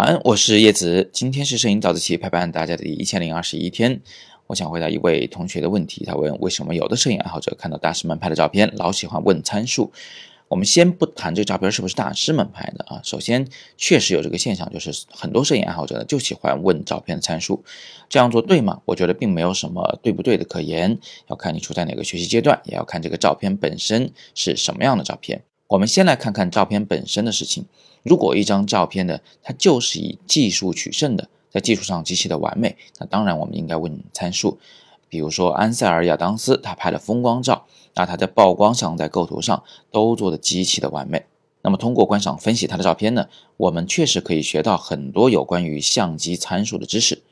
晚安，我是叶子。今天是摄影早自习陪伴大家的第一千零二十一天。我想回答一位同学的问题，他问为什么有的摄影爱好者看到大师们拍的照片，老喜欢问参数。我们先不谈这照片是不是大师们拍的啊，首先确实有这个现象，就是很多摄影爱好者呢就喜欢问照片的参数。这样做对吗？我觉得并没有什么对不对的可言，要看你处在哪个学习阶段，也要看这个照片本身是什么样的照片。我们先来看看照片本身的事情。如果一张照片呢，它就是以技术取胜的，在技术上极其的完美，那当然我们应该问参数。比如说安塞尔·亚当斯，他拍了风光照，那他在曝光上、在构图上都做的极其的完美。那么通过观赏分析他的照片呢，我们确实可以学到很多有关于相机参数的知识。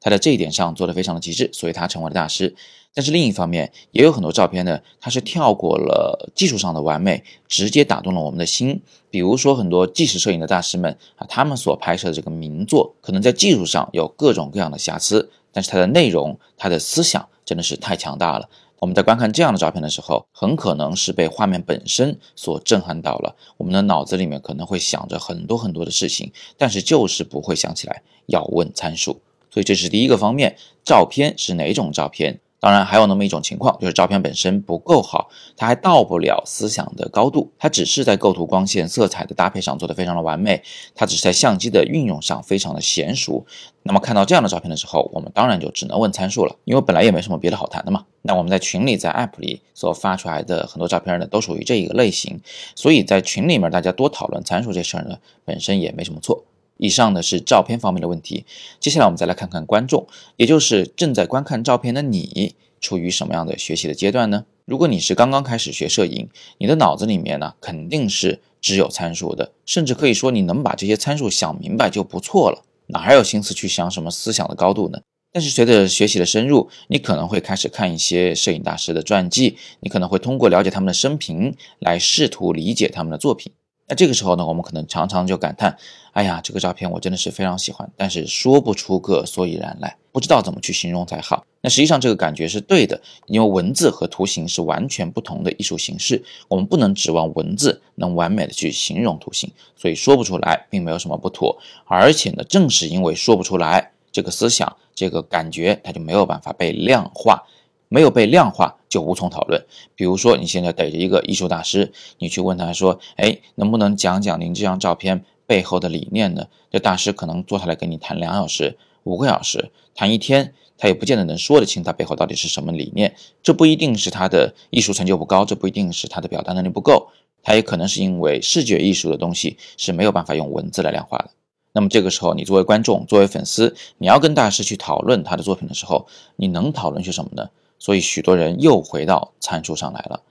他在这一点上做得非常的极致，所以他成为了大师。但是另一方面，也有很多照片呢，他是跳过了技术上的完美，直接打动了我们的心。比如说很多纪实摄影的大师们啊，他们所拍摄的这个名作，可能在技术上有各种各样的瑕疵，但是它的内容、它的思想真的是太强大了。我们在观看这样的照片的时候，很可能是被画面本身所震撼到了，我们的脑子里面可能会想着很多很多的事情，但是就是不会想起来要问参数。所以这是第一个方面，照片是哪种照片？当然还有那么一种情况，就是照片本身不够好，它还到不了思想的高度，它只是在构图、光线、色彩的搭配上做得非常的完美，它只是在相机的运用上非常的娴熟。那么看到这样的照片的时候，我们当然就只能问参数了，因为本来也没什么别的好谈的嘛。那我们在群里、在 App 里所发出来的很多照片呢，都属于这一个类型，所以在群里面大家多讨论参数这事儿呢，本身也没什么错。以上呢是照片方面的问题，接下来我们再来看看观众，也就是正在观看照片的你，处于什么样的学习的阶段呢？如果你是刚刚开始学摄影，你的脑子里面呢肯定是只有参数的，甚至可以说你能把这些参数想明白就不错了，哪还有心思去想什么思想的高度呢？但是随着学习的深入，你可能会开始看一些摄影大师的传记，你可能会通过了解他们的生平来试图理解他们的作品。那这个时候呢，我们可能常常就感叹：“哎呀，这个照片我真的是非常喜欢，但是说不出个所以然来，不知道怎么去形容才好。”那实际上这个感觉是对的，因为文字和图形是完全不同的艺术形式，我们不能指望文字能完美的去形容图形，所以说不出来并没有什么不妥。而且呢，正是因为说不出来，这个思想、这个感觉，它就没有办法被量化。没有被量化，就无从讨论。比如说，你现在逮着一个艺术大师，你去问他说：“哎，能不能讲讲您这张照片背后的理念呢？”这大师可能坐下来跟你谈两小时、五个小时，谈一天，他也不见得能说得清他背后到底是什么理念。这不一定是他的艺术成就不高，这不一定是他的表达能力不够，他也可能是因为视觉艺术的东西是没有办法用文字来量化的。那么这个时候，你作为观众、作为粉丝，你要跟大师去讨论他的作品的时候，你能讨论些什么呢？所以许多人又回到参数上来了。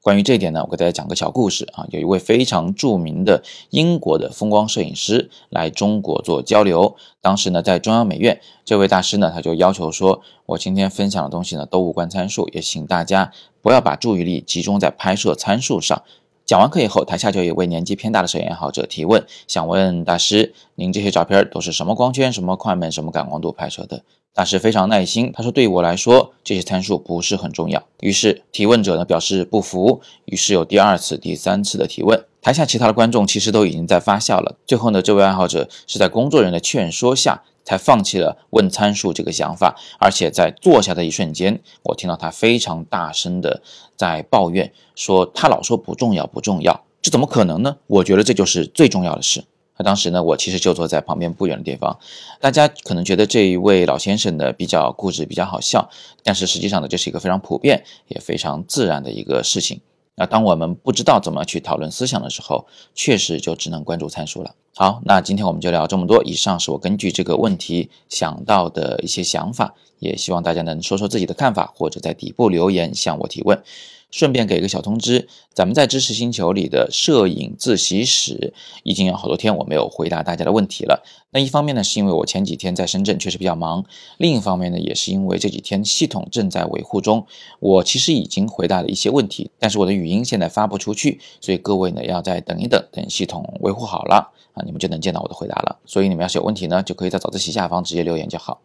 关于这一点呢，我给大家讲个小故事啊。有一位非常著名的英国的风光摄影师来中国做交流，当时呢在中央美院，这位大师呢他就要求说：“我今天分享的东西呢都无关参数，也请大家不要把注意力集中在拍摄参数上。”讲完课以后，台下就有一位年纪偏大的摄影爱好者提问，想问大师：“您这些照片都是什么光圈、什么快门、什么感光度拍摄的？”大师非常耐心，他说：“对于我来说，这些参数不是很重要。”于是提问者呢表示不服，于是有第二次、第三次的提问。台下其他的观众其实都已经在发笑了。最后呢，这位爱好者是在工作人员的劝说下才放弃了问参数这个想法，而且在坐下的一瞬间，我听到他非常大声的在抱怨说：“他老说不重要，不重要，这怎么可能呢？我觉得这就是最重要的事。”那当时呢，我其实就坐在旁边不远的地方。大家可能觉得这一位老先生呢比较固执，比较好笑，但是实际上呢，这是一个非常普遍也非常自然的一个事情。那当我们不知道怎么去讨论思想的时候，确实就只能关注参数了。好，那今天我们就聊这么多。以上是我根据这个问题想到的一些想法，也希望大家能说说自己的看法，或者在底部留言向我提问。顺便给个小通知，咱们在知识星球里的摄影自习室已经有好多天我没有回答大家的问题了。那一方面呢，是因为我前几天在深圳确实比较忙；另一方面呢，也是因为这几天系统正在维护中。我其实已经回答了一些问题，但是我的语音现在发不出去，所以各位呢要再等一等，等系统维护好了啊，你们就能见到我的回答了。所以你们要是有问题呢，就可以在早自习下方直接留言就好。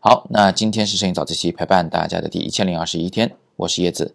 好，那今天是摄影早自习陪伴大家的第一千零二十一天，我是叶子。